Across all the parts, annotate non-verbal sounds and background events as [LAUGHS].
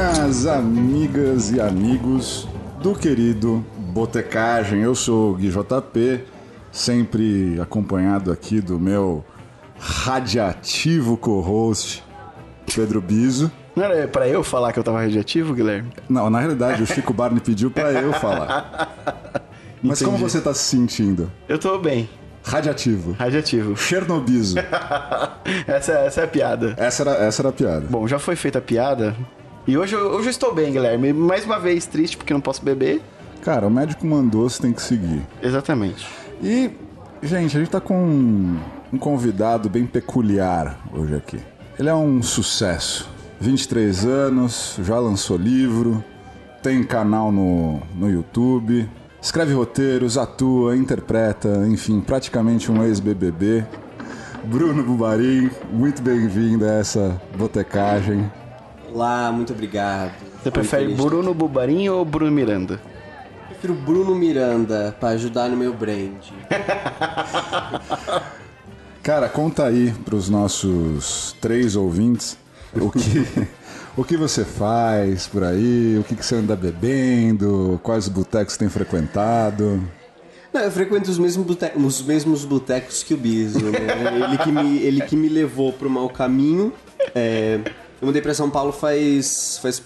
Buenas, amigas e amigos do querido Botecagem. Eu sou o Gui JP, sempre acompanhado aqui do meu radiativo co-host, Pedro Biso. Não era pra eu falar que eu tava radiativo, Guilherme? Não, na realidade, o Chico Barney pediu pra eu falar. [LAUGHS] Mas como Entendi. você tá se sentindo? Eu tô bem. Radiativo. Radiativo. Chernobizo. [LAUGHS] Essa, essa é a piada. Essa era, essa era a piada. Bom, já foi feita a piada. E hoje, eu- hoje eu estou bem, Guilherme. Mais uma vez triste porque não posso beber. Cara, o médico mandou, você tem que seguir. Exatamente. E, gente, a gente tá com um, um convidado bem peculiar hoje aqui. Ele é um sucesso. 23 anos, já lançou livro, tem canal no, no YouTube, escreve roteiros, atua, interpreta, enfim, praticamente um ex-BBB. Bruno Bubarim, muito bem-vindo a essa botecagem. Olá, muito obrigado. Você prefere. Bruno Bubarim ou Bruno Miranda? Prefiro Bruno Miranda pra ajudar no meu brand. [LAUGHS] Cara, conta aí pros nossos três ouvintes o que, [LAUGHS] o que você faz por aí, o que, que você anda bebendo, quais botecos tem frequentado. Não, eu frequento os mesmos, bote- os mesmos botecos que o Biso, né? Ele que me, ele que me levou pro mau caminho. É, eu mudei pra São Paulo faz, faz,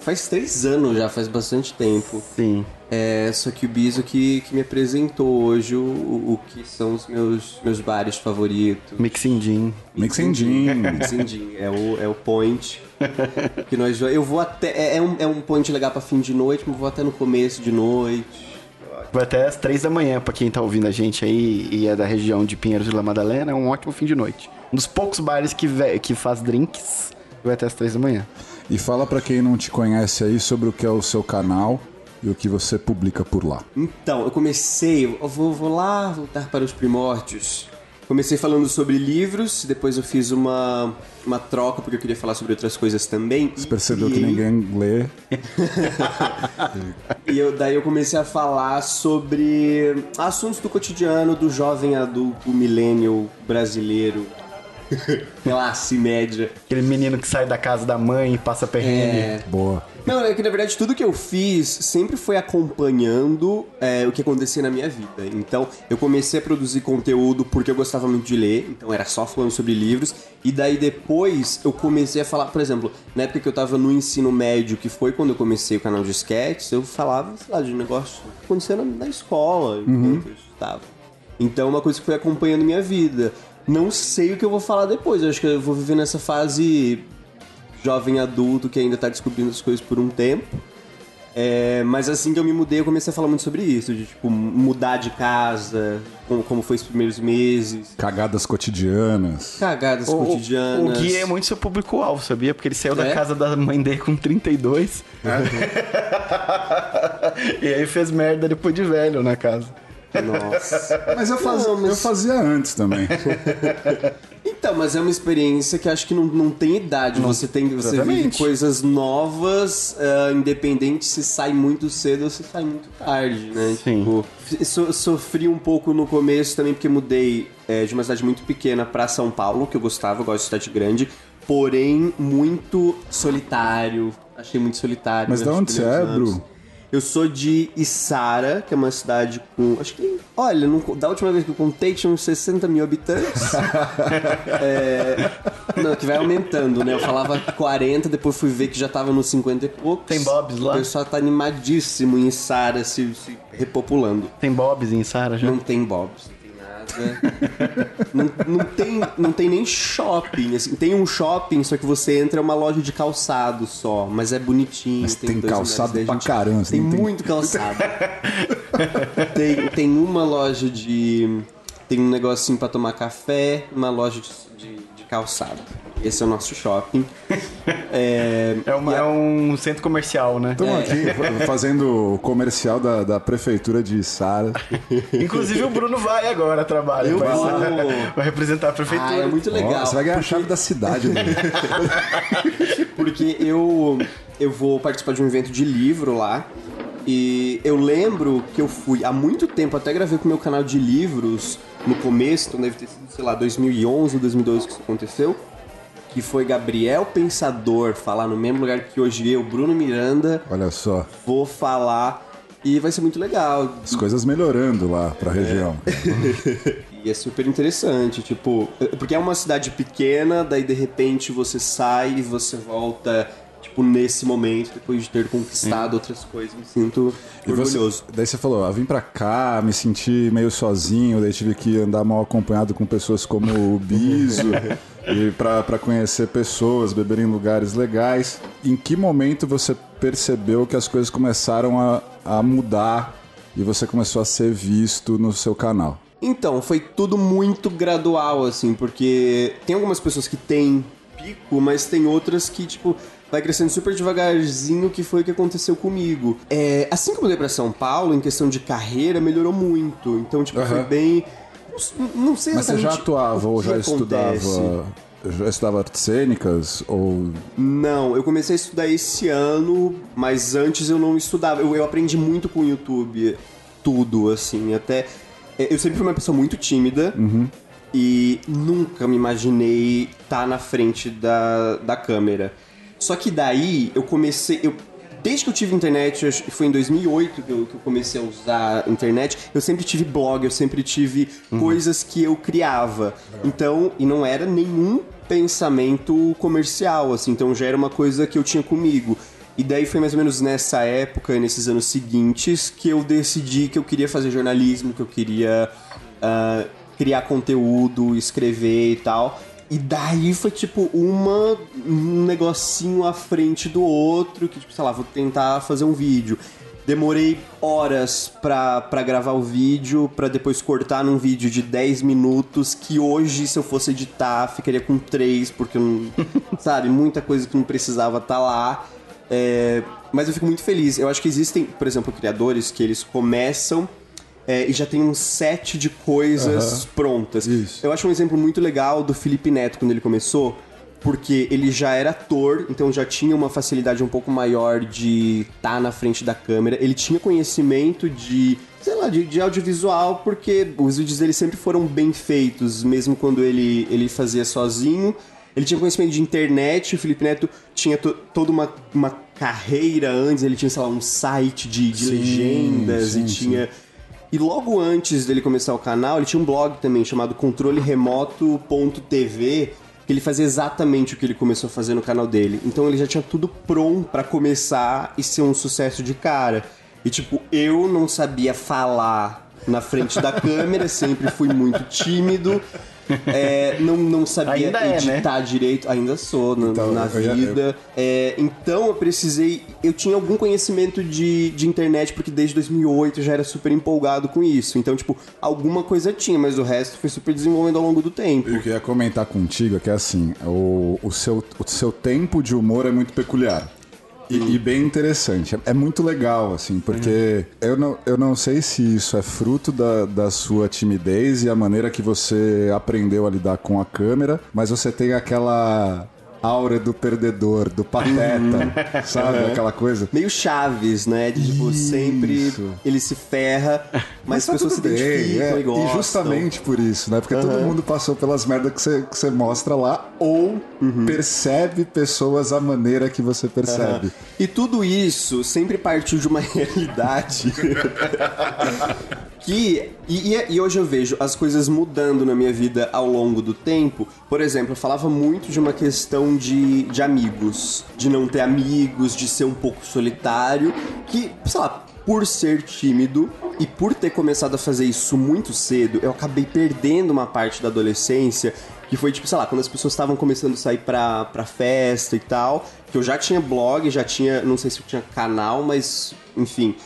faz três anos já, faz bastante tempo. Sim. É, só que o Biso que, que me apresentou hoje o, o, que são os meus, meus bares favoritos. Mixing Gin. Mixing Gin. Mixing Gin, é o, é o point. que nós, eu vou até. É, é um, é um point legal pra fim de noite, mas vou até no começo de noite. Vai até às três da manhã pra quem tá ouvindo a gente aí e é da região de Pinheiros e La Madalena. É um ótimo fim de noite. Um dos poucos bares que, que faz drinks vai até às três da manhã. E fala pra quem não te conhece aí sobre o que é o seu canal e o que você publica por lá. Então, eu comecei. Eu vou, vou lá voltar para os primórdios. Comecei falando sobre livros, depois eu fiz uma, uma troca porque eu queria falar sobre outras coisas também. Você e percebeu que criei- ninguém lê. [LAUGHS] E eu, daí eu comecei a falar sobre assuntos do cotidiano do jovem adulto millennial brasileiro. Classe média. Aquele menino que sai da casa da mãe e passa perrengue. É. Boa. Não, é que na verdade tudo que eu fiz sempre foi acompanhando é, o que acontecia na minha vida. Então eu comecei a produzir conteúdo porque eu gostava muito de ler, então era só falando sobre livros. E daí depois eu comecei a falar, por exemplo, na época que eu tava no ensino médio, que foi quando eu comecei o canal de sketches, eu falava, sei lá, de negócio acontecendo na escola, enquanto eu estudava. Então é uma coisa que foi acompanhando minha vida. Não sei o que eu vou falar depois, eu acho que eu vou viver nessa fase jovem adulto que ainda tá descobrindo as coisas por um tempo. É, mas assim que eu me mudei, eu comecei a falar muito sobre isso, de tipo, mudar de casa, como, como foi os primeiros meses, Cagadas cotidianas. cagadas O- cotidianas. O Gui é muito seu público-alvo, sabia? Porque ele saiu da É? casa da mãe dele com 32. [LAUGHS] e aí fez merda depois de velho na casa. Nossa. Mas eu fazia, Não, mas- eu fazia antes também. [LAUGHS] Então, mas é uma experiência que acho que não, não tem idade. você tem você vive coisas novas, ah, independente se sai muito cedo ou se sai muito tarde, né? Sim. Tipo, so- sofri um pouco no começo também, porque mudei eh, de uma cidade muito pequena pra São Paulo, que eu gostava, eu gosto de cidade grande, porém muito solitário. Achei muito solitário. Mas né, da os onde você é, anos. Eu sou de Içara, que é uma cidade com. Acho que. Olha, não- da última vez que eu contei tinha uns 60 mil habitantes. [LAUGHS] É, não, que vai aumentando, né? Eu falava 40, depois fui ver que já tava nos 50 e poucos. Tem Bob's lá? O pessoal tá animadíssimo em Içara se, se repopulando. Tem Bob's em Sara já? Não tem Bob's, não tem nada. não, não, tem, não tem nem shopping. Assim, tem um shopping, só que você entra é uma loja de calçado só, mas é bonitinho. Mas tem dois calçado a pra gente- caramba, Tem tem- muito calçado. [LAUGHS] tem, tem uma loja de. Tem um negocinho pra tomar café, uma loja de, de, de calçado. Esse é o nosso shopping. [LAUGHS] É, É, uma- a- é um centro comercial, né? Estamos aqui fa- fazendo o comercial da, da prefeitura de Sara. [LAUGHS] Inclusive o Bruno vai agora trabalhar. Eu vai, vou. [LAUGHS] vai representar a prefeitura. Ah, é muito legal. você vai ganhar a chave da cidade. né? Porque eu, eu vou participar de um evento de livro lá. E eu lembro que eu fui há muito tempo, até gravei com o meu canal de livros no começo, então deve ter sido, sei lá, 2011 ou 2012 que isso aconteceu. Que foi Gabriel Pensador falar no mesmo lugar que hoje eu, Bruno Miranda, Olha só, vou falar e vai ser muito legal. as coisas melhorando lá pra região. [LAUGHS] E é super interessante, tipo, porque é uma cidade pequena, daí de repente você sai e você volta, tipo, nesse momento, depois de ter conquistado outras coisas. Me sinto E você- orgulhoso. daí você falou, ah, vim pra cá, me senti meio sozinho, daí tive que andar mal acompanhado com pessoas como o Biso, [LAUGHS] e pra, pra conhecer pessoas, beber em lugares legais. Em que momento você percebeu que as coisas começaram a, a mudar e você começou a ser visto no seu canal? Então, foi tudo muito gradual, assim, porque tem algumas pessoas que têm pico, mas tem outras que, tipo, vai crescendo super devagarzinho, que foi o que aconteceu comigo. É, assim que eu mudei pra São Paulo, em questão de carreira, melhorou muito. Então, tipo, foi Aham. bem. Não sei Mas você já exatamente atuava ou já acontece. estudava? Já estudava artes cênicas? Ou. Não, eu comecei a estudar esse ano, mas antes eu não estudava. Eu, eu aprendi muito com o YouTube, tudo, assim, até. é, Eu sempre fui uma pessoa muito tímida e nunca me imaginei estar na frente da, da câmera. Só que daí eu comecei. Eu, desde que eu tive internet, foi em 2008 que eu, que eu comecei a usar a internet, eu sempre tive blog, eu sempre tive coisas que eu criava. Então, e não era nenhum pensamento comercial, assim, então já era uma coisa que eu tinha comigo. E daí foi mais ou menos nessa época, nesses anos seguintes, que eu decidi que eu queria fazer jornalismo, que eu queria ah, criar conteúdo, escrever e tal. E daí foi tipo uma um negocinho à frente do outro, que tipo, sei lá, vou tentar fazer um vídeo. Demorei horas pra, gravar o vídeo, pra depois cortar num vídeo de 10 minutos, que hoje, se eu fosse editar, ficaria com 3, porque não. [LAUGHS] sabe, muita coisa que não precisava estar lá. É, mas eu fico muito feliz. Eu acho que existem, por exemplo, criadores que eles começam é, e já tem um set de coisas prontas. Isso. Eu acho um exemplo muito legal do Felipe Neto quando ele começou, porque ele já era ator, então já tinha uma facilidade um pouco maior de estar na frente da câmera. Ele tinha conhecimento de, sei lá, de, de audiovisual, porque os vídeos dele sempre foram bem feitos, mesmo quando ele, ele fazia sozinho. Ele tinha conhecimento de internet, o Felipe Neto tinha to- toda uma, uma carreira antes, ele tinha, sei lá, um site de, de Sim, legendas sim, e sim. E logo antes dele começar o canal, ele tinha um blog também chamado controleremoto.tv, que ele fazia exatamente o que ele começou a fazer no canal dele. Então ele já tinha tudo pronto pra começar e ser um sucesso de cara. E tipo, eu não sabia falar na frente da câmera, sempre fui muito tímido. é, não, não sabia Ainda é, né? editar direito, ainda sou na, Então, na eu vida. É, então eu precisei. Eu tinha algum conhecimento de, de internet, porque desde 2008 eu já era super empolgado com isso. Então, tipo, alguma coisa tinha, mas o resto foi super desenvolvendo ao longo do tempo. Eu queria comentar contigo que é assim, o, o, seu, o seu tempo de humor é muito peculiar. E, e bem interessante. É, é muito legal, assim, porque eu, não, eu não sei se isso é fruto da, da sua timidez e a maneira que você aprendeu a lidar com a câmera, mas você tem aquela aura do perdedor, do pateta, [LAUGHS] sabe? Aquela coisa. Meio Chaves, né? De tipo, Isso. sempre ele se ferra, mas, tá as pessoas se bem, identificam é. e gostam. E justamente por isso, né? Porque todo mundo passou pelas merdas que você, que você mostra lá ou Uhum. percebe pessoas à maneira que você percebe. E tudo isso sempre partiu de uma [LAUGHS] realidade [LAUGHS] que. E, e- hoje eu vejo as coisas mudando na minha vida ao longo do tempo. Por exemplo, eu falava muito de uma questão de, de amigos, de não ter amigos, de ser um pouco solitário, que, sei lá. Por ser tímido e por ter começado a fazer isso muito cedo, eu acabei perdendo uma parte da adolescência que foi tipo, sei lá, quando as pessoas estavam começando a sair pra, pra festa e tal, que eu já tinha blog, já tinha, não sei se eu tinha canal, mas enfim,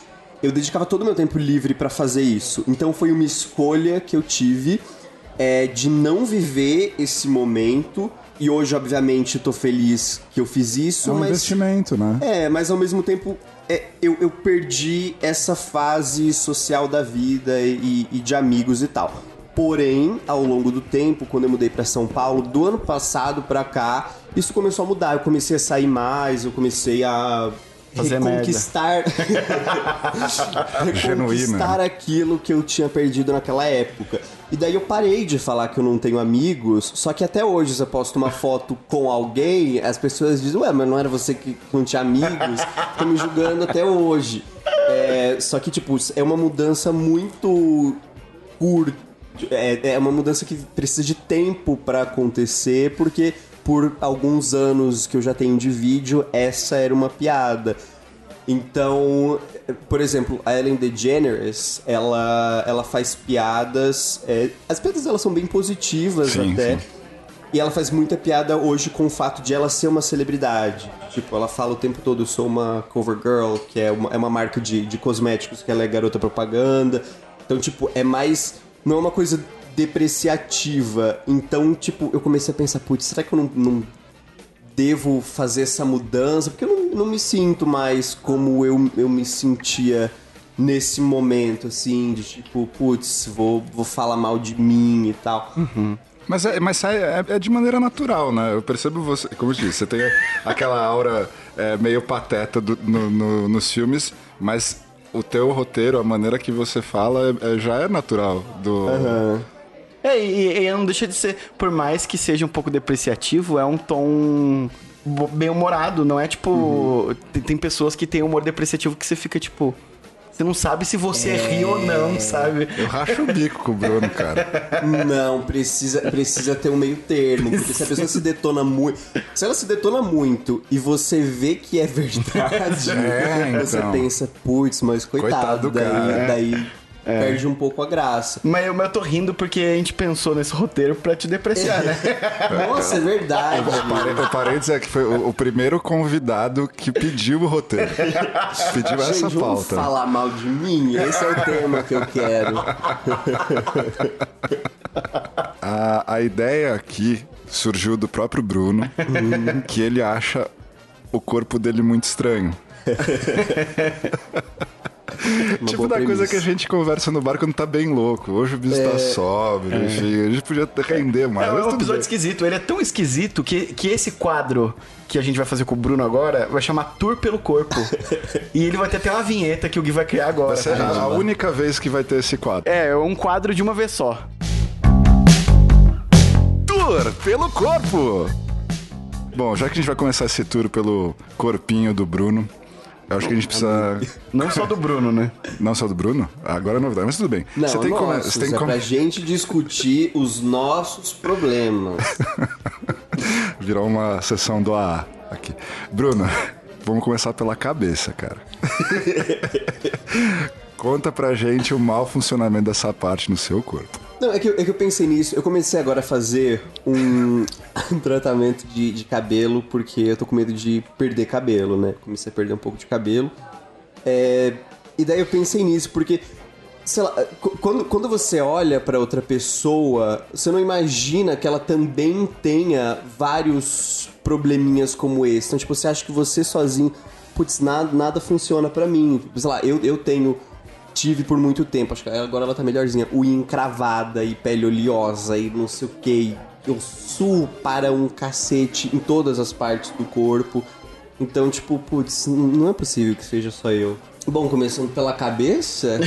eu dedicava todo o meu tempo livre pra fazer isso. Então foi uma escolha que eu tive é, de não viver esse momento. E hoje, obviamente, tô feliz que eu fiz isso, É um mas. investimento, né? É, mas ao mesmo tempo é, eu, eu perdi essa fase social da vida e, e de amigos e tal. Porém, ao longo do tempo, quando eu mudei pra São Paulo, do ano passado pra cá, isso começou a mudar. Eu comecei a sair mais, eu comecei a Fazer reconquistar Genuína. [LAUGHS] reconquistar aquilo que eu tinha perdido naquela época. E daí eu parei de falar que eu não tenho amigos, só que até hoje se eu posto uma foto com alguém, as pessoas dizem, ué, mas não era você que não tinha amigos? Estão me julgando até hoje. É, só que, tipo, é uma mudança muito curta. É, é uma mudança que precisa de tempo pra acontecer, porque por alguns anos que eu já tenho de vídeo, essa era uma piada. Então, por exemplo, a Ellen DeGeneres, ela, ela faz piadas. é, as piadas dela são bem positivas Sim, até. sim. E ela faz muita piada hoje com o fato de ela ser uma celebridade. Tipo, ela fala o tempo todo, eu sou uma cover girl, que é uma, é uma marca de, de cosméticos que ela é garota propaganda. Então, tipo, é mais. Não é uma coisa depreciativa. Então, tipo, eu comecei a pensar, putz, será que eu não, não devo fazer essa mudança? Porque eu não, não me sinto mais como eu, eu me sentia nesse momento, assim, de tipo, putz, vou, vou falar mal de mim e tal. Mas, é, mas é, é de maneira natural, né? Eu percebo você, como eu disse, você tem aquela aura é, meio pateta do- no- no- nos filmes, mas o teu roteiro, a maneira que você fala, é- é- já é natural. Do, É, e, e não deixa de ser, por mais que seja um pouco depreciativo, é um tom bem humorado, não é tipo. Tem, tem pessoas que têm humor depreciativo que você fica tipo. Você não sabe se você ri ou não, sabe? Eu racho o bico com o Bruno, cara. [LAUGHS] Não, precisa, precisa ter um meio termo. Porque se a pessoa se detona muito. Se ela se detona muito e você vê que é verdade, [LAUGHS] É, você então. pensa, putz, mas coitado, Coitado do daí, cara, é. perde um pouco a graça. Mas, eu- mas eu tô rindo porque a gente pensou nesse roteiro pra te depreciar, né? [LAUGHS] Nossa, é verdade. Eu parei, eu parei de dizer que foi o, o primeiro convidado que pediu o roteiro. [LAUGHS] Pediu essa Gente, vamos pauta. falar mal de mim? Esse é o tema que eu quero. [LAUGHS] A, a ideia aqui surgiu do próprio Bruno, que ele acha o corpo dele muito estranho. Uma tipo da coisa premissa. que a gente conversa no bar quando tá bem louco. Hoje o bicho tá sóbrio, enfim. A gente podia render mais. É, é um episódio bem. esquisito. Ele é tão esquisito que, que esse quadro que a gente vai fazer com o Bruno agora vai chamar Tour pelo Corpo. [LAUGHS] e ele vai ter até uma vinheta que o Gui vai criar agora. Vai ser gente. a única vez que vai ter esse quadro. É, é um quadro de uma vez só. Tour pelo corpo! Bom, já que a gente vai começar esse tour pelo corpinho do Bruno, eu acho que a gente precisa. [LAUGHS] Não só do Bruno, né? Não só do Bruno? Agora é novidade, mas tudo bem. Não, você tem que come- nossos, você tem é pra gente discutir os nossos problemas. [LAUGHS] Virou uma sessão do AA aqui. Bruno, [LAUGHS] vamos começar pela cabeça, cara. Conta pra gente o mau funcionamento dessa parte no seu corpo. Não, é que, eu, é que eu pensei nisso. Eu comecei agora a fazer um, [LAUGHS] tratamento de, de cabelo, porque eu tô com medo de perder cabelo, né? Comecei a perder um pouco de cabelo. É, e daí eu pensei nisso, porque, sei lá, qu- quando, quando você olha pra outra pessoa, você não imagina que ela também tenha vários probleminhas como esse. Então, tipo, você acha que você sozinho, putz, nada, nada funciona pra mim. Sei lá, eu, eu tenho tive por muito tempo, acho que agora ela tá melhorzinha, unha encravada e pele oleosa e não sei o que. Eu suo para um cacete em todas as partes do corpo. Então, tipo, putz, não é possível que seja só eu. Bom, começando pela cabeça,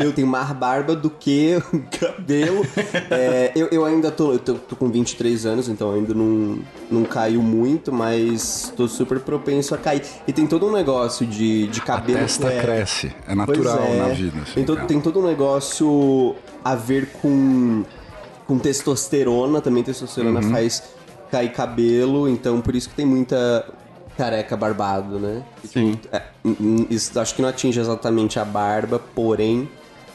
eu tenho mais barba do que cabelo. É, eu, eu ainda tô, eu tô, tô com 23 anos, então ainda não, não caiu muito, mas tô super propenso a cair. E tem todo um negócio de, de A cabelo. testa que é- cresce. É natural é. na vida. assim, tem, todo, tem todo um negócio a ver com, com testosterona. Também testosterona Uhum. faz cair cabelo. Então, por isso que tem muita careca barbado, né? Sim. É, isso acho que não atinge exatamente a barba, porém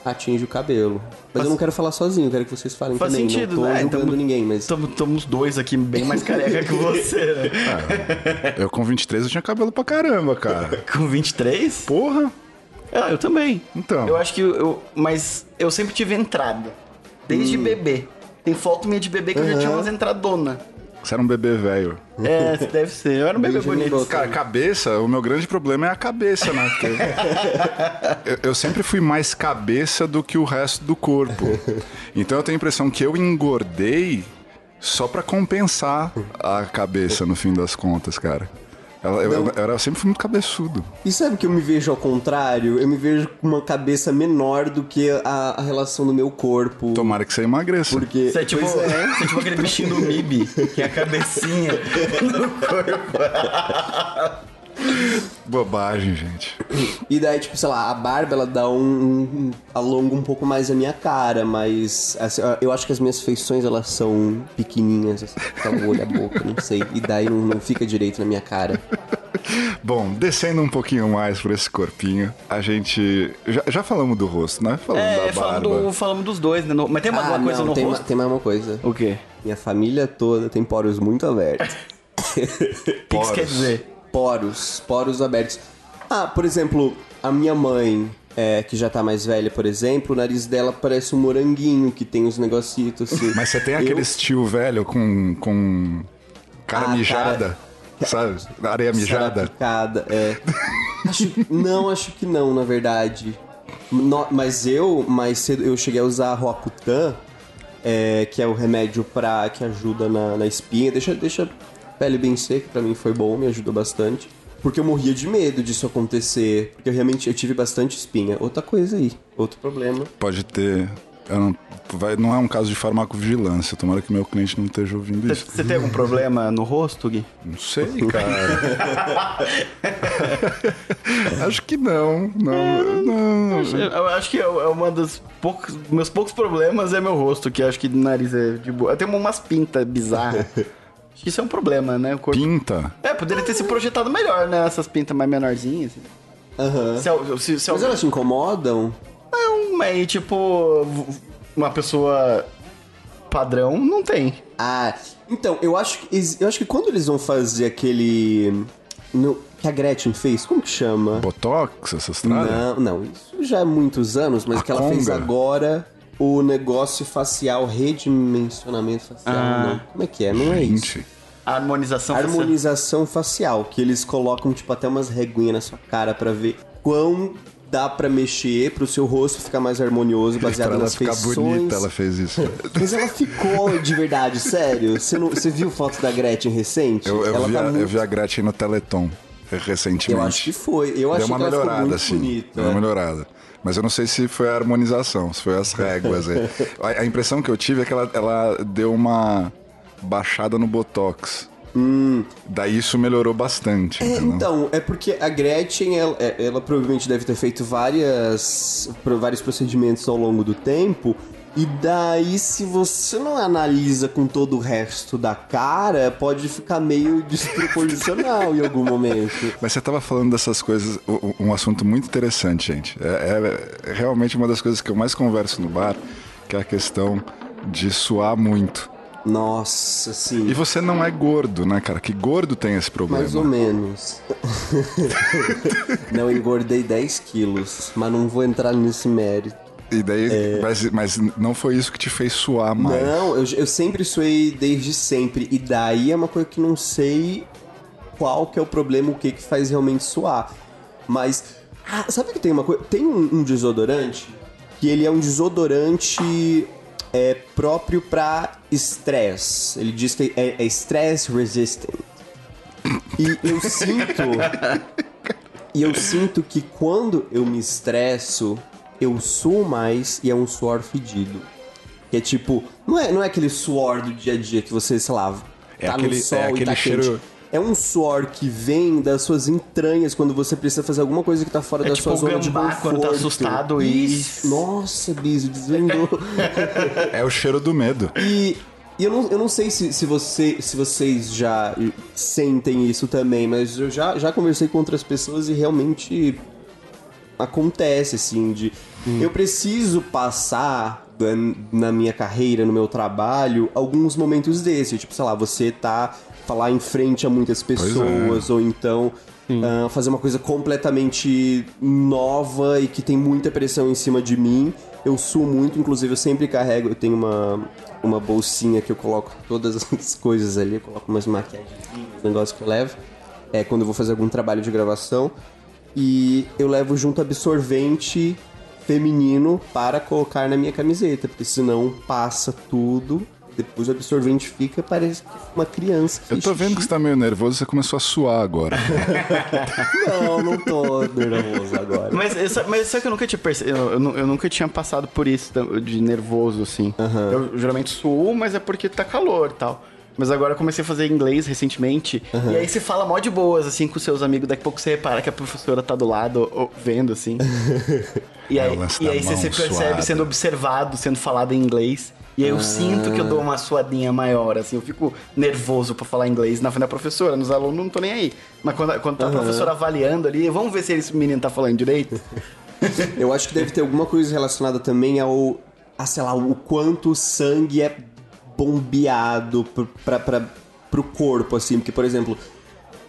atinge o cabelo. Mas eu não quero falar sozinho, eu quero que vocês falem Faz também. sentido, não tô né? julgando Tamo- ninguém, mas... Estamos dois aqui bem mais careca que você, né? Eu com 23 eu tinha cabelo pra caramba, cara. [LAUGHS] Com 23? Porra! Ah, eu também. Então. Eu acho que eu. Mas eu sempre tive entrada. Desde bebê. Tem foto minha de bebê que eu já tinha umas entradonas. Você era um bebê velho. É, deve ser. Eu era um bebê bonito. Cara, cabeça, o meu grande problema é a cabeça, né? [LAUGHS] Eu, eu sempre fui mais cabeça do que o resto do corpo. Então eu tenho a impressão que eu engordei só pra compensar a cabeça no fim das contas, cara. Ela, eu, eu, eu sempre fui muito cabeçudo. E sabe que eu me vejo ao contrário? Eu me vejo com uma cabeça menor do que a, a relação do meu corpo. Tomara que você emagreça. Porque. Você é tipo, pois é. você é tipo aquele bichinho do MIB, que é a cabecinha [LAUGHS] no corpo. [LAUGHS] Bobagem, gente. E daí, tipo, sei lá, a barba ela dá um, um- alonga um pouco mais a minha cara, mas assim, eu acho que as minhas feições elas são pequenininhas, assim, o olho, a boca, não sei. E daí não, não fica direito na minha cara. Bom, descendo um pouquinho mais por esse corpinho, a gente. Já, já falamos do rosto, né? Falamos É, da barba. falando, falando dos dois, né? No- Mas tem alguma ah, coisa não, no tem, ma- rosto? tem mais uma coisa. O quê? Minha família toda tem poros muito abertos. [LAUGHS] O que que isso quer dizer? Poros, poros abertos. Ah, por exemplo, a minha mãe, é, que já tá mais velha, por exemplo, o nariz dela parece um moranguinho, que tem uns negocitos assim. Mas você tem Eu- aqueles tio velho com. com. cara Ah, mijada, sabe? Areia mijada. Picada, é. Acho, não, acho que não, na verdade. No- mas eu, mais cedo, eu cheguei a usar Roacutan, é, que é o remédio pra, que ajuda na, na espinha. Deixa, deixa a pele bem seca, pra mim foi bom, me ajudou bastante. Porque eu morria de medo disso acontecer. Porque eu realmente eu tive bastante espinha. Outra coisa aí, outro problema. Pode ter. eu não, vai, não é um caso de farmacovigilância. Tomara que meu cliente não esteja ouvindo isso. Você tem algum problema no rosto, Gui? Não sei, cara. [LAUGHS] Acho que não. Não, não. Eu acho que é é uma dos poucos. Meus poucos problemas é meu rosto, que eu acho que o nariz é de boa. Eu tenho umas pintas bizarras. [LAUGHS] Acho que isso é um problema, né? O corpo... Pinta. É, poderia ter se projetado melhor, né? Essas pintas mais menorzinhas. Assim. Aham. Se, al- se, se Mas alguém- elas te incomodam? Não, mas tipo, uma pessoa padrão não tem. Ah, então, eu acho que, eu acho que quando eles vão fazer aquele. no- que a Gretchen fez, como que chama? Botox, essas tralhas? Não, não, isso já é muitos anos, mas A o que ela fez agora, o negócio facial, redimensionamento facial, Ah. não. Como é que é? Não é isso. Gente. A harmonização facial. Harmonização facial, que eles colocam, tipo, até umas reguinhas na sua cara pra ver quão dá pra mexer pro seu rosto ficar mais harmonioso, baseado Pra ela nas ficar feições. bonita, ela fez isso. Mas ela ficou de verdade, sério. Você, não, você viu foto da Gretchen recente? Eu, eu, ela vi, tá a, muito... eu vi a Gretchen no Teleton recentemente. Eu acho que foi. Eu Deu achei uma que ela ficou melhorada, muito assim. bonita. Deu uma melhorada. Mas eu não sei se foi a harmonização, se foi as réguas. é. [LAUGHS] a, a impressão que eu tive é que ela, ela deu uma baixada no Botox. Daí isso melhorou bastante. É, então, é porque a Gretchen, ela, é- ela provavelmente deve ter feito várias, vários procedimentos ao longo do tempo. E daí, se você não analisa com todo o resto da cara, pode ficar meio desproporcional em algum momento. [LAUGHS] Mas você tava falando dessas coisas, um assunto muito interessante, gente. É, é realmente uma das coisas que eu mais converso no bar, que é a questão de suar muito. Nossa, E sim. você não é gordo, né, cara? Que gordo tem esse problema. Mais ou menos. [LAUGHS] não, engordei 10 quilos, mas não vou entrar nesse mérito. E daí, mas, mas não foi isso que te fez suar mais. É. Não, eu, eu sempre suei desde sempre. E daí é uma coisa que não sei qual que é o problema, o que que faz realmente suar. Mas, ah, sabe que tem uma coisa? Tem um, um desodorante que ele é um desodorante é, próprio pra estresse. Ele diz que é, é stress resistant. E eu sinto. [LAUGHS] e eu sinto que quando eu me estresso, eu suo mais e é um suor fedido. Que é tipo, não é, não é aquele suor do dia a dia que você, sei lá, É tá aquele- no sol é e aquele tá cheiro- quente. É um suor que vem das suas entranhas quando você precisa fazer alguma coisa que tá fora É da tipo sua zona de conforto. quando tá assustado e- Isso. Nossa, Biso, desvendou. [LAUGHS] É o cheiro do medo. E, e eu, não, eu não sei se, se, você, se vocês já sentem isso também, mas eu já, já conversei com outras pessoas e realmente acontece, assim, de... Eu preciso passar na minha carreira, no meu trabalho, alguns momentos desses. Tipo, sei lá, você tá falar em frente a muitas é. pessoas, ou então ah, fazer uma coisa completamente nova e que tem muita pressão em cima de mim. Eu suo muito, inclusive eu sempre carrego, eu tenho uma, uma bolsinha que eu coloco todas [LAUGHS] as coisas ali, eu coloco umas maquiagens, negócios que eu levo, é quando eu vou fazer algum trabalho de gravação. E eu levo junto absorvente feminino para colocar na minha camiseta, porque senão passa tudo depois o absorvente fica, parece que uma criança. Eu tô vendo que você tá meio nervoso, você começou a suar agora. [LAUGHS] Não, não tô nervoso agora. Mas, mas sabe que eu nunca tinha percebido? Eu, eu eu nunca tinha passado por isso de nervoso, assim. Eu geralmente suo, mas é porque tá calor e tal. Mas agora eu comecei a fazer inglês recentemente. E aí você fala mó de boas, assim, com seus amigos. Daqui a pouco você repara que a professora tá do lado, vendo, assim. [LAUGHS] E É aí, e aí você se percebe suada. sendo observado, sendo falado em inglês. E aí eu sinto que eu dou uma suadinha maior, assim. Eu fico nervoso pra falar inglês na frente da professora. Nos alunos não tô nem aí. Mas quando, quando tá a professora avaliando ali, vamos ver se esse menino tá falando direito. [LAUGHS] Eu acho que deve ter alguma coisa relacionada também ao. A, sei lá, o quanto o sangue é bombeado pro, pra, pra, pro corpo, assim. Porque, por exemplo,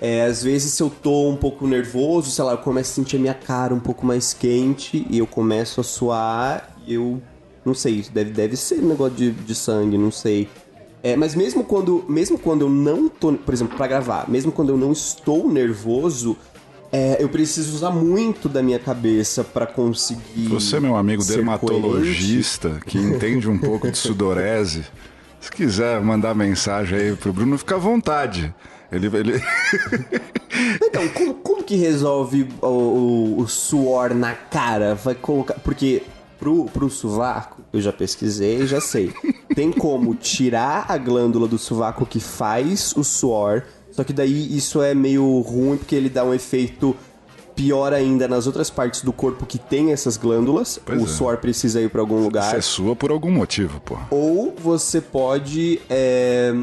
é, às vezes se eu tô um pouco nervoso, sei lá, eu começo a sentir a minha cara um pouco mais quente e eu começo a suar e eu. Não sei, deve, deve ser um negócio de, de sangue, não sei. É, mas mesmo quando, mesmo quando eu não tô, por exemplo, pra gravar, mesmo quando eu não estou nervoso, é, eu preciso usar muito da minha cabeça pra conseguir. Você, meu amigo dermatologista, que entende um pouco de sudorese, [LAUGHS] se quiser mandar mensagem aí pro Bruno, fica à vontade. Ele, ele... [LAUGHS] Então, como, como que resolve o, o- o suor na cara? Vai colocar. Porque pro, pro sovaco, eu já pesquisei, já sei. Tem como tirar a glândula do sovaco que faz o suor. Só que daí isso é meio ruim porque ele dá um efeito pior ainda nas outras partes do corpo que tem essas glândulas. Pois o é. suor precisa ir pra algum lugar. Você sua por algum motivo, pô. Ou você pode é,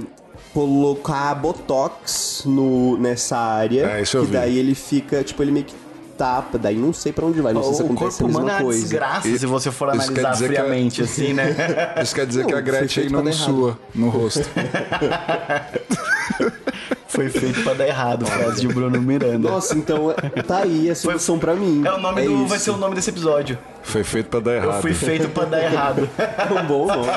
colocar botox no, nessa área. É, isso eu que vi. daí ele fica, tipo, ele meio que tapa, daí não sei pra onde vai, não sei se o acontece corpo a humano mesma é uma coisa. desgraça E- se você for analisar que a- friamente, [LAUGHS] assim, né? Isso quer dizer Não, que a Gretchen não errado. sua no rosto. [LAUGHS] Foi feito pra dar errado, frase de Bruno Miranda. Nossa, então é- tá aí a solução pra mim. É o nome do. isso. Vai ser o nome desse episódio. Foi feito pra dar Eu errado. fui feito pra dar errado. É [LAUGHS] um bom nome.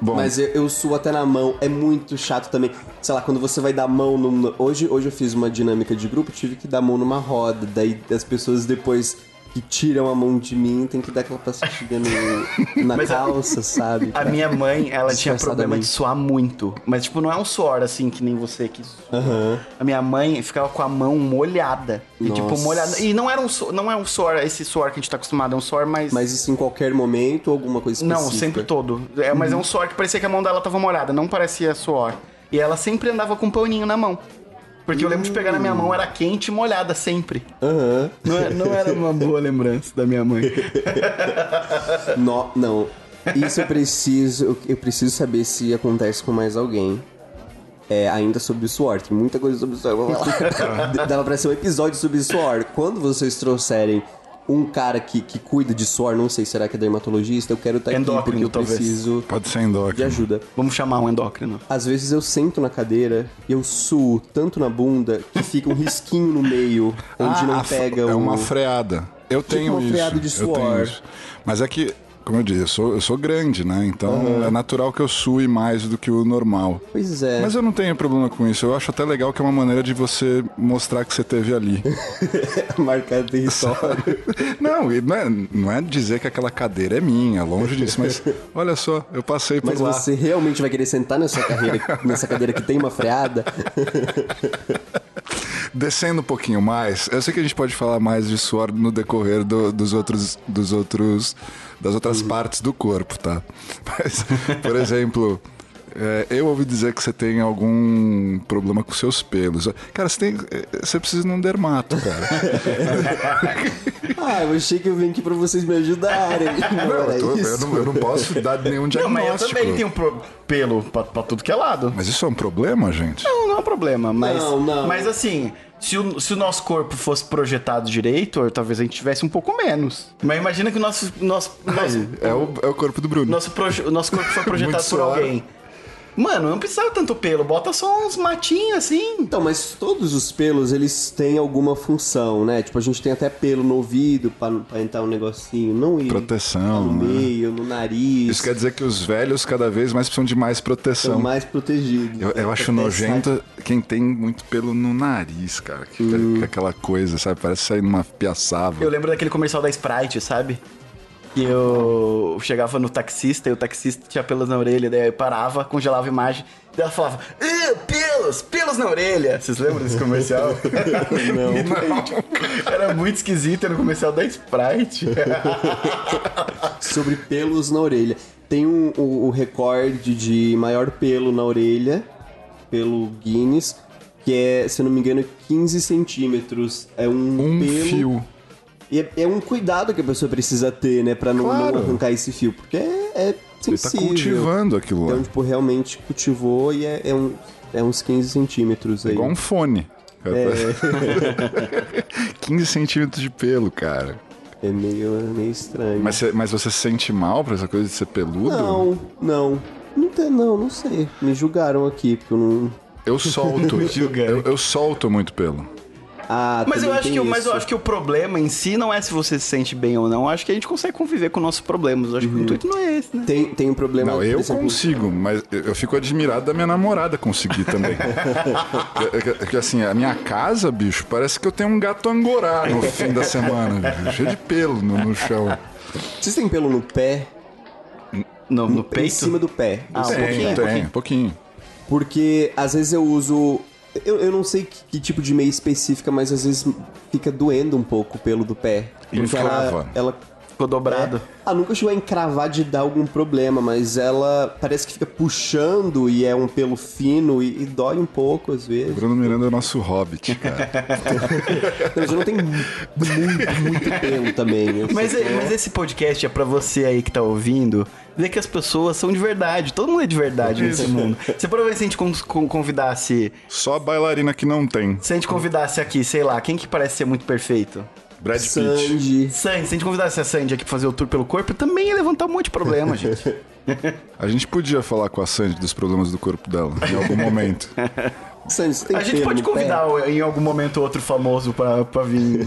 Bom, Mas eu, eu suo até na mão, é muito chato também. Sei lá, quando você vai dar mão no. Hoje, hoje eu fiz uma dinâmica de grupo, tive que dar mão numa roda. Daí as pessoas depois que tiram a mão de mim tem que dar aquela passadinha no, na Mas a- calça, sabe? A minha mãe, ela tinha problema de suar muito. Mas, tipo, não é um suor assim que nem você que sua. A minha mãe ficava com a mão molhada. E, tipo, Nossa. molhada. E não era um suor, não é um suor, esse suor que a gente tá acostumado, é um suor mais. Mas isso em qualquer momento ou alguma coisa específica? Não, sempre todo. É, mas é um suor que parecia que a mão dela tava molhada, não parecia suor. E ela sempre andava com um paninho na mão. Porque eu lembro de pegar na minha mão, era quente e molhada sempre. Aham. Não, é- não era uma boa lembrança da minha mãe. [LAUGHS] No- não. Isso eu preciso. Eu preciso saber se acontece com mais alguém. É, ainda sobre o suor. Tem muita coisa sobre o suor. [LAUGHS] Dava pra ser um episódio sobre suor. Quando vocês trouxerem um cara que, que cuida de suor, não sei, será que é dermatologista? Eu quero estar aqui Endócrino, porque eu talvez. preciso pode ser de endócrino. ajuda. Vamos chamar um endócrino. Às vezes eu sento na cadeira e eu suo tanto na bunda que fica um risquinho no meio, onde Ah, não pega É o... uma freada. Eu tenho uma isso. freada de Eu tenho suor. isso. Mas é que, como eu disse, eu sou, eu sou grande, né? Então é natural que eu sue mais do que o normal. Pois é. Mas eu não tenho problema com isso. Eu acho até legal que é uma maneira de você mostrar que você teve ali. [LAUGHS] Marcar [LAUGHS] território. não, não é, não é dizer que aquela cadeira é minha, longe disso, mas [LAUGHS] olha só, eu passei por Mas lá. você realmente vai querer sentar nessa, carreira, nessa cadeira que tem uma freada? Descendo um pouquinho mais, eu sei que a gente pode falar mais de suor no decorrer do- dos outros, dos outros, das outras partes do corpo, tá? [LAUGHS] Mas, por exemplo, é, eu ouvi dizer que você tem algum problema com seus pelos. Cara, você tem, é, você precisa ir num dermato, cara. [LAUGHS] Ah, eu achei que eu vim aqui pra vocês me ajudarem. Não, Não, eu, tô- eu não, eu não posso dar nenhum Não, diagnóstico. mas eu também tenho pro- pelo pra, pra tudo que é lado. Mas isso é um problema, gente? Não, não é um problema, mas. Não, não. Mas assim, se o, se o nosso corpo fosse projetado direito, talvez a gente tivesse um pouco menos. Mas imagina que o nosso. nosso, nosso É o, é o corpo do Bruno. Nosso, proje- o nosso corpo foi [LAUGHS] projetado por alguém. Mano, não precisava tanto pelo, bota só uns matinhos assim. Então, mas todos os pelos, eles têm alguma função, né? Tipo, a gente tem até pelo no ouvido pra, pra entrar um negocinho. Não ir Proteção, no né? meio, no nariz. Isso quer dizer que os velhos cada vez mais precisam de mais São proteção. mais protegidos. Eu, eu acho Até nojento quem tem muito pelo no nariz, cara. Que Hum. com aquela coisa, sabe? Parece sair numa piaçava. Eu lembro daquele comercial da Sprite, sabe? E eu chegava no taxista e o taxista tinha pelos na orelha, daí eu parava, congelava a imagem, daí ela falava, "Ih, pelos, pelos na orelha. Vocês lembram desse comercial? [LAUGHS] não. [LAUGHS] Era muito esquisito, era um comercial da Sprite. [LAUGHS] Sobre pelos na orelha. Tem um, o, o recorde de maior pelo na orelha, pelo Guinness, que é, se eu não me engano, 15 centímetros. É um, Um pelo. fio. E é, é um cuidado que a pessoa precisa ter, né? Pra não, Claro. não arrancar esse fio. Porque é, é tá sensível. cultivando aquilo lá. Então, tipo, realmente cultivou e é, é, um, é uns 15 centímetros aí. Igual um fone. [LAUGHS] 15 centímetros de pelo, cara. É meio, meio estranho. Mas, você- mas você se sente mal pra essa coisa de ser peludo? Não, não. Não, tem, não, não sei. Me julgaram aqui, porque eu não. Eu solto. [LAUGHS] eu, eu solto muito pelo. Ah, Mas eu, acho que, o- mas eu isso. acho que o problema em si não é se você se sente bem ou não. Eu acho que a gente consegue conviver com nossos problemas. Eu acho que o intuito não é esse, né? Tem, tem um problema. Não, eu exemplo, consigo, mas eu fico admirado da minha namorada conseguir também. [LAUGHS] É que- é que assim, a minha casa, bicho, parece que eu tenho um gato angorá no fim da semana, bicho, cheio de pelo no, no chão. Vocês têm pelo no pé? No, no Em peito. cima do pé. Ah, um pouquinho, tem, pouquinho. Porque às vezes eu uso. Eu, eu não sei que, que tipo de meia específica, mas às vezes fica doendo um pouco o pelo do pé. Porque ela, encrava. ela Ficou dobrado. Ah, nunca chegou a encravar de dar algum problema, mas ela parece que fica puxando e é um pelo fino e, e dói um pouco às vezes. Bruno Miranda é o nosso hobbit, [LAUGHS] cara. Mas eu não tenho muito, muito pelo também. Mas, é- mas esse podcast é pra você aí que tá ouvindo ver que as pessoas são de verdade. Todo mundo é de verdade nesse mundo. Se provavelmente se a gente con- con- convidasse. Só a bailarina que não tem. Se a gente convidasse aqui, sei lá, quem que parece ser muito perfeito? Brad Pitt. Sandy. Sandy, se a gente convidasse a Sandy aqui pra fazer o tour pelo corpo, também ia levantar um monte de problema, gente. [LAUGHS] A gente podia falar com a Sandy dos problemas do corpo dela, em algum momento. [LAUGHS] Sandy, você tem A gente pode no pé? convidar em algum momento outro famoso pra, pra vir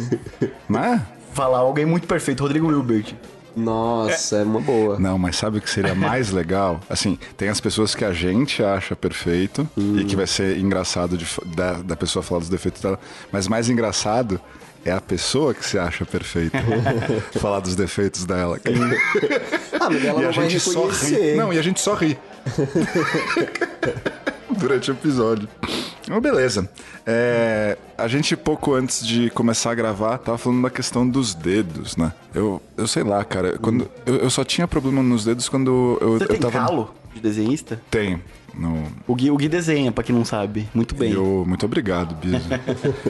Né? falar alguém muito perfeito, Rodrigo Wilbert. Nossa, é uma boa. Não, mas sabe o que seria mais legal? [LAUGHS] Assim, tem as pessoas que a gente acha perfeito e que vai ser engraçado de da, da pessoa falar dos defeitos dela, mas mais engraçado é a pessoa que se acha perfeita [LAUGHS] falar dos defeitos dela. Ah, mas ela e a não vai gente só ri. Não, e a gente só ri. [LAUGHS] Durante o episódio. Então, beleza. É, a gente, pouco antes de começar a gravar, tava falando da questão dos dedos, né? Eu, eu sei lá, cara. Quando, eu, eu só tinha problema nos dedos quando eu, Você eu tem tava. calo de desenhista? Tenho. No, O Gui, o Gui desenha, pra quem não sabe. Muito bem. eu, muito obrigado, Biso.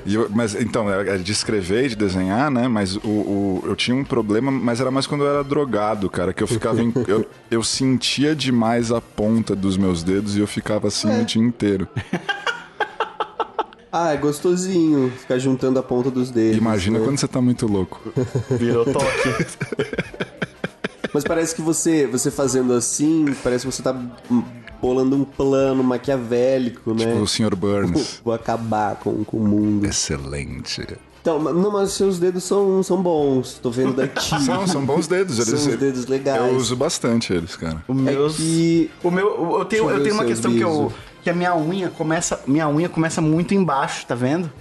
E eu- mas então, é é de escrever e de desenhar, né? Mas o, o- eu tinha um problema, mas era mais quando eu era drogado, cara. Que eu ficava. em- eu, eu sentia demais a ponta dos meus dedos e eu ficava assim o dia inteiro. Ah, é gostosinho ficar juntando a ponta dos dedos. Imagina né? quando você tá muito louco. [LAUGHS] Virou toque. [LAUGHS] Mas parece que você, você fazendo assim, parece que você tá bolando um plano maquiavélico, né? Tipo o Sr. Burns. [LAUGHS] Vou acabar com, com o mundo. Excelente. Então, mas- não, mas seus dedos são, são bons. Tô vendo daqui. São, são bons dedos. Eles, São os dedos legais. Eu uso bastante eles, cara. O É meus... que... O meu, eu tenho, eu tenho uma questão que eu bisos. que a minha unha começa, minha unha começa muito embaixo, tá vendo?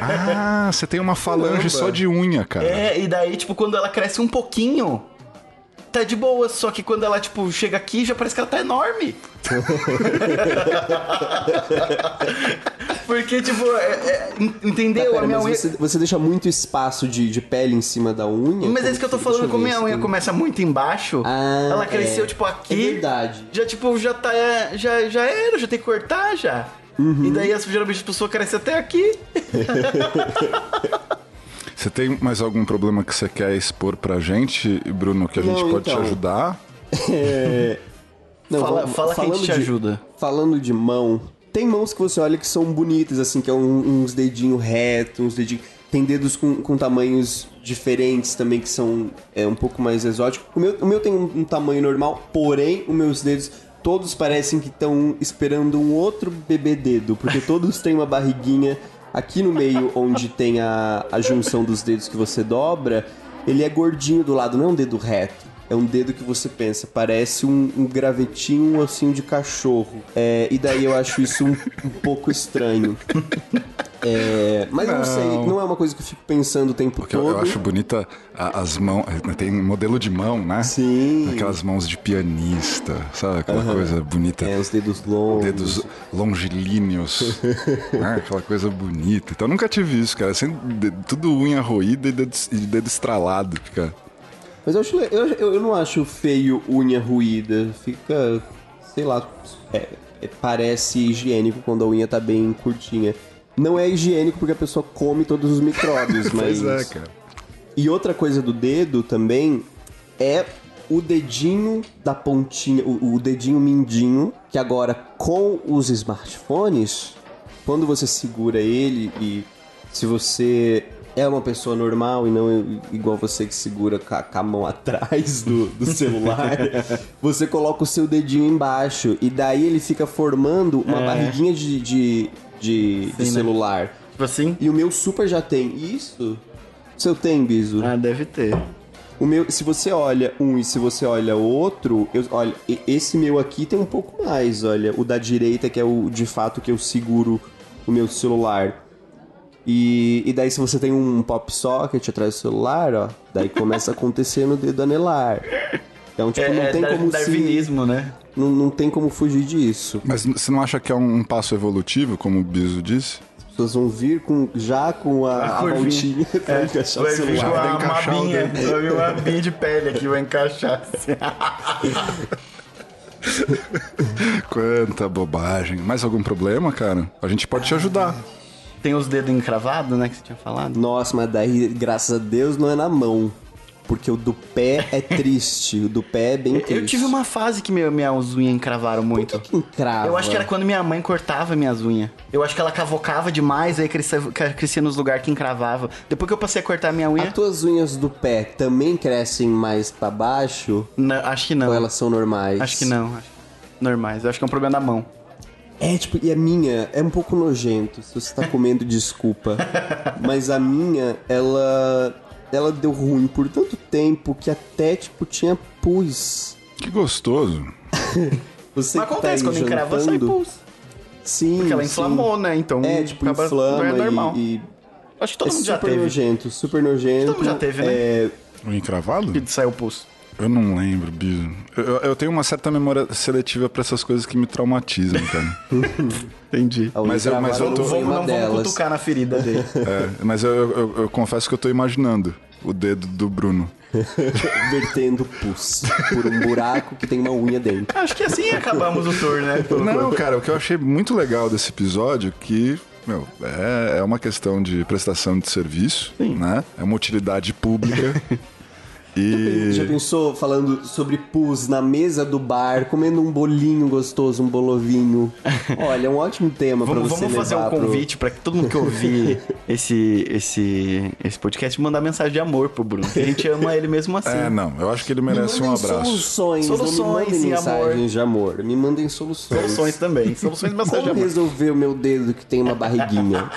Ah, você tem uma falange Caramba. só de unha, cara. É, e daí tipo quando ela cresce um pouquinho, tá de boa, só que quando ela tipo chega aqui já parece que ela tá enorme. [LAUGHS] Porque tipo, é- é, en- entendeu? Pera, a minha unha você, você deixa muito espaço de, de pele em cima da unha? Mas é isso que eu tô falando, como minha unha começa muito embaixo, Ah, ela cresceu é. tipo aqui. É verdade. Já tipo, já tá. Já, já era, já tem que cortar já. Uhum. E daí geralmente a pessoa cresce até aqui. [LAUGHS] Você tem mais algum problema que você quer expor pra gente, Bruno, que a gente Não, pode então. te ajudar? [LAUGHS] Não, fala vamos- fala que a gente falando te de- ajuda. Falando de mão, tem mãos que você olha que são bonitas, assim, que é um- uns dedinhos retos, uns dedinhos. Tem dedos com, com tamanhos diferentes também, que são é, um pouco mais exóticos. O meu, o meu tem um, um tamanho normal, porém, os meus dedos todos parecem que estão esperando um outro bebê dedo, porque todos têm uma barriguinha aqui no meio, onde tem a, a junção dos dedos que você dobra. Ele é gordinho do lado, não é um dedo reto. É um dedo que você pensa, parece um, um gravetinho, um ossinho de cachorro. É, e daí eu acho isso um, um pouco estranho. É, mas eu não sei, não é uma coisa que eu fico pensando o tempo Porque eu, todo. eu acho bonita a- as mãos. Tem modelo de mão, né? Sim. Aquelas mãos de pianista, sabe? Aquela coisa bonita. É, os dedos longos. Dedos longilíneos, [LAUGHS] né? aquela coisa bonita. Então eu nunca tive isso, cara. Sempre tudo unha roída e dedo, e dedo estralado. Fica... Mas eu, acho, eu, eu, eu não acho feio unha ruída. Fica, sei lá, é- é- parece higiênico quando a unha tá bem curtinha. Não é higiênico porque a pessoa come todos os micróbios, [LAUGHS] mas... Pois é, cara. E outra coisa do dedo também é o dedinho da pontinha, o, o dedinho mindinho, que agora com os smartphones, quando você segura ele e se você é uma pessoa normal e não igual você que segura com a, mão [LAUGHS] atrás do, do celular, [LAUGHS] você coloca o seu dedinho embaixo e daí ele fica formando uma É. barriguinha de, de, de, de Sim, né? celular. Tipo assim? E o meu super já tem isso. O seu tem, Biso? Ah, deve ter. O meu, se você olha um e se você olha outro, eu, olha, esse meu aqui tem um pouco mais, olha. O da direita, que é o de fato que eu seguro o meu celular. E, e daí se você tem um pop socket atrás do celular, ó, daí começa a acontecer no dedo anelar. Então, tipo, É, não é tem dar- como se, darwinismo, né? não, não tem como fugir disso. Mas você não acha que é um passo evolutivo, como o Biso disse? As pessoas vão vir com, já com a, a curvinha. voltinha pra encaixar o Vai vir com celular. Vai a encaixar o mabinha, dedo. vai vir uma mabinha de pele aqui, vai encaixar. [LAUGHS] Quanta bobagem. Mais algum problema, cara? A gente pode te ajudar. Tem os dedos encravados, né, que você tinha falado? Nossa, mas daí, graças a Deus, não é na mão. Porque o do pé é [LAUGHS] triste. O do pé é bem triste. Eu tive uma fase que minha, minhas unhas encravaram muito. Que encrava. Eu acho que era quando minha mãe cortava minhas unhas. Eu acho que ela cavocava demais, aí crescia, crescia nos lugares que encravava. Depois que eu passei a cortar minha unha, As tuas unhas do pé também crescem mais pra baixo? não, acho que não. Ou elas são normais? Acho que não. Normais. Eu acho que é um problema da mão. É, tipo, e a minha é um pouco nojento. Se você tá comendo, desculpa. [LAUGHS] Mas a minha, ela. Ela deu ruim por tanto tempo que até, tipo, tinha pus. Que gostoso. [LAUGHS] Você Mas que acontece, tá quando encrava, sai jantando- pulso. Sim. Porque ela sim. inflamou, né? Então. É, tipo, acaba- inflama é normal. e, e Acho que todo é mundo já super teve. nojento, super nojento. Todo mundo já teve, né? É, O encravado? Que saiu o pulso. Eu não lembro, Biso. Eu, eu- tenho uma certa memória seletiva pra essas coisas que me traumatizam, cara. [LAUGHS] Entendi. Mas eu- mas eu tô- não Vamos, não vamos delas. cutucar na ferida dele. [LAUGHS] É, mas eu, eu- eu confesso que eu tô imaginando o dedo do Bruno. [LAUGHS] vertendo pus por um buraco que tem uma unha dentro. Acho que assim acabamos o tour, né? Não, corpo. cara, o que eu achei muito legal desse episódio é que, meu, é, é uma questão de prestação de serviço, né? É uma utilidade pública. Já e. pensou falando sobre pus na mesa do bar, comendo um bolinho gostoso, um bolovinho? [LAUGHS] Olha, é um ótimo tema pra Vamos, você vamos fazer um levar pro- convite pra que todo mundo que ouvir [LAUGHS] esse, esse, esse podcast mandar mensagem de amor pro Bruno. Que a gente ama ele mesmo assim. É, não, eu acho que ele Me merece um abraço. Soluções, Soluções me mandem e amor. mensagens de amor. Me mandem soluções. Soluções também. Soluções de mensagem de Como amor. resolver o meu dedo que tem uma barriguinha?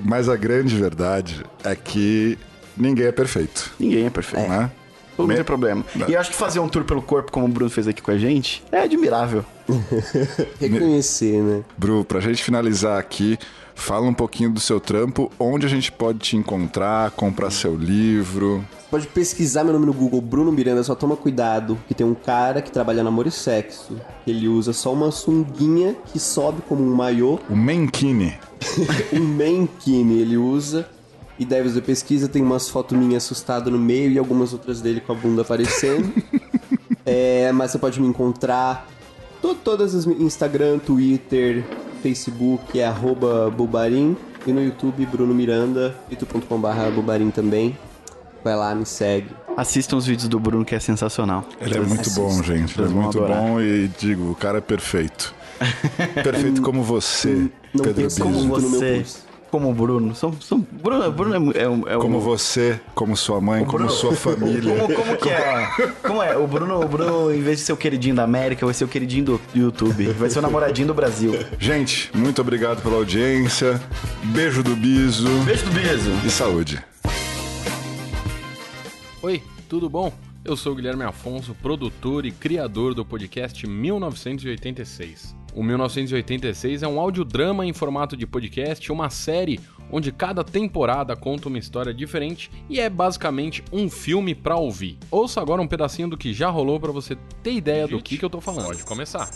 Mas a grande verdade é que ninguém é perfeito. Ninguém é perfeito. Né? Todo mundo tem problema. E eu acho que fazer um tour pelo corpo, como o Bruno fez aqui com a gente, é admirável. [LAUGHS] Reconhecer, né? Bru, pra gente finalizar aqui, fala um pouquinho do seu trampo, onde a gente pode te encontrar, comprar seu livro. Você pode pesquisar meu nome no Google, Bruno Miranda, só toma cuidado, que tem um cara que trabalha no amor e sexo. Ele usa só uma sunguinha que sobe como um maiô, O Menkini. [LAUGHS] um mankini ele usa. E daí você pesquisa, tem umas fotos minhas assustado no meio e algumas outras dele com a bunda aparecendo. [LAUGHS] É, mas você pode me encontrar to todas as Instagram, Twitter, Facebook, é arroba Bubarim. E no YouTube, Bruno Miranda, youtube.com.br Bubarim também. Vai lá, me segue. Assistam os vídeos do Bruno, que é sensacional. Ele é muito Assista. bom, gente. Ele é muito adorar. bom e digo, o cara é perfeito. [LAUGHS] Perfeito como você, Não Pedro Biso. muito no meu Você, curso. Como o Bruno. São, são, Bruno, Bruno é, é, um- é Como você, como sua mãe, como Bruno- sua família. [LAUGHS] Como, como que é? Como é? O Bruno, o Bruno, em vez de ser o queridinho da América, vai ser o queridinho do YouTube. Vai ser o namoradinho do Brasil. Gente, muito obrigado pela audiência. Beijo do Biso Beijo do Biso. e saúde. Oi, tudo bom? Eu sou o Guilherme Afonso, produtor e criador do podcast 1986, O 1986 é um audiodrama em formato de podcast, uma série onde cada temporada conta uma história diferente e é basicamente um filme pra ouvir. Ouça agora um pedacinho do que já rolou pra você ter ideia do que, que eu tô falando. Pode começar.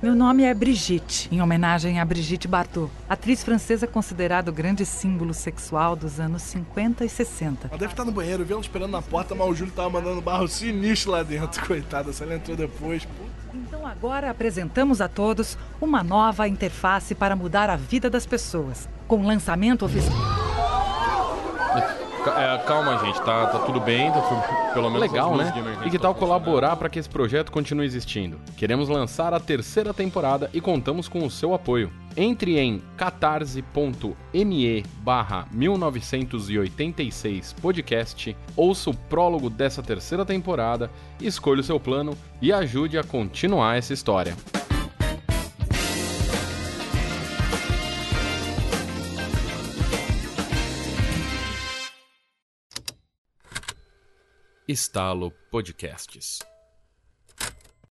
Meu nome é Brigitte, em homenagem a Brigitte Bardot, atriz francesa considerada o grande símbolo sexual dos anos 50 e 60. Ela deve estar no banheiro, viu ela esperando na porta, mas o Júlio tava mandando barro sinistro lá dentro, [LAUGHS] coitada. Se ela entrou depois. Então agora apresentamos a todos uma nova interface para mudar a vida das pessoas, com lançamento oficial. É, calma, gente, tá, tá tudo bem, tá tudo, pelo menos Legal, né? E que tal colaborar para que esse projeto continue existindo? Queremos lançar a terceira temporada e contamos com o seu apoio. Entre em catarse.me barra 1986 podcast, ouça o prólogo dessa terceira temporada, escolha o seu plano e ajude a continuar essa história. Estalo Podcasts.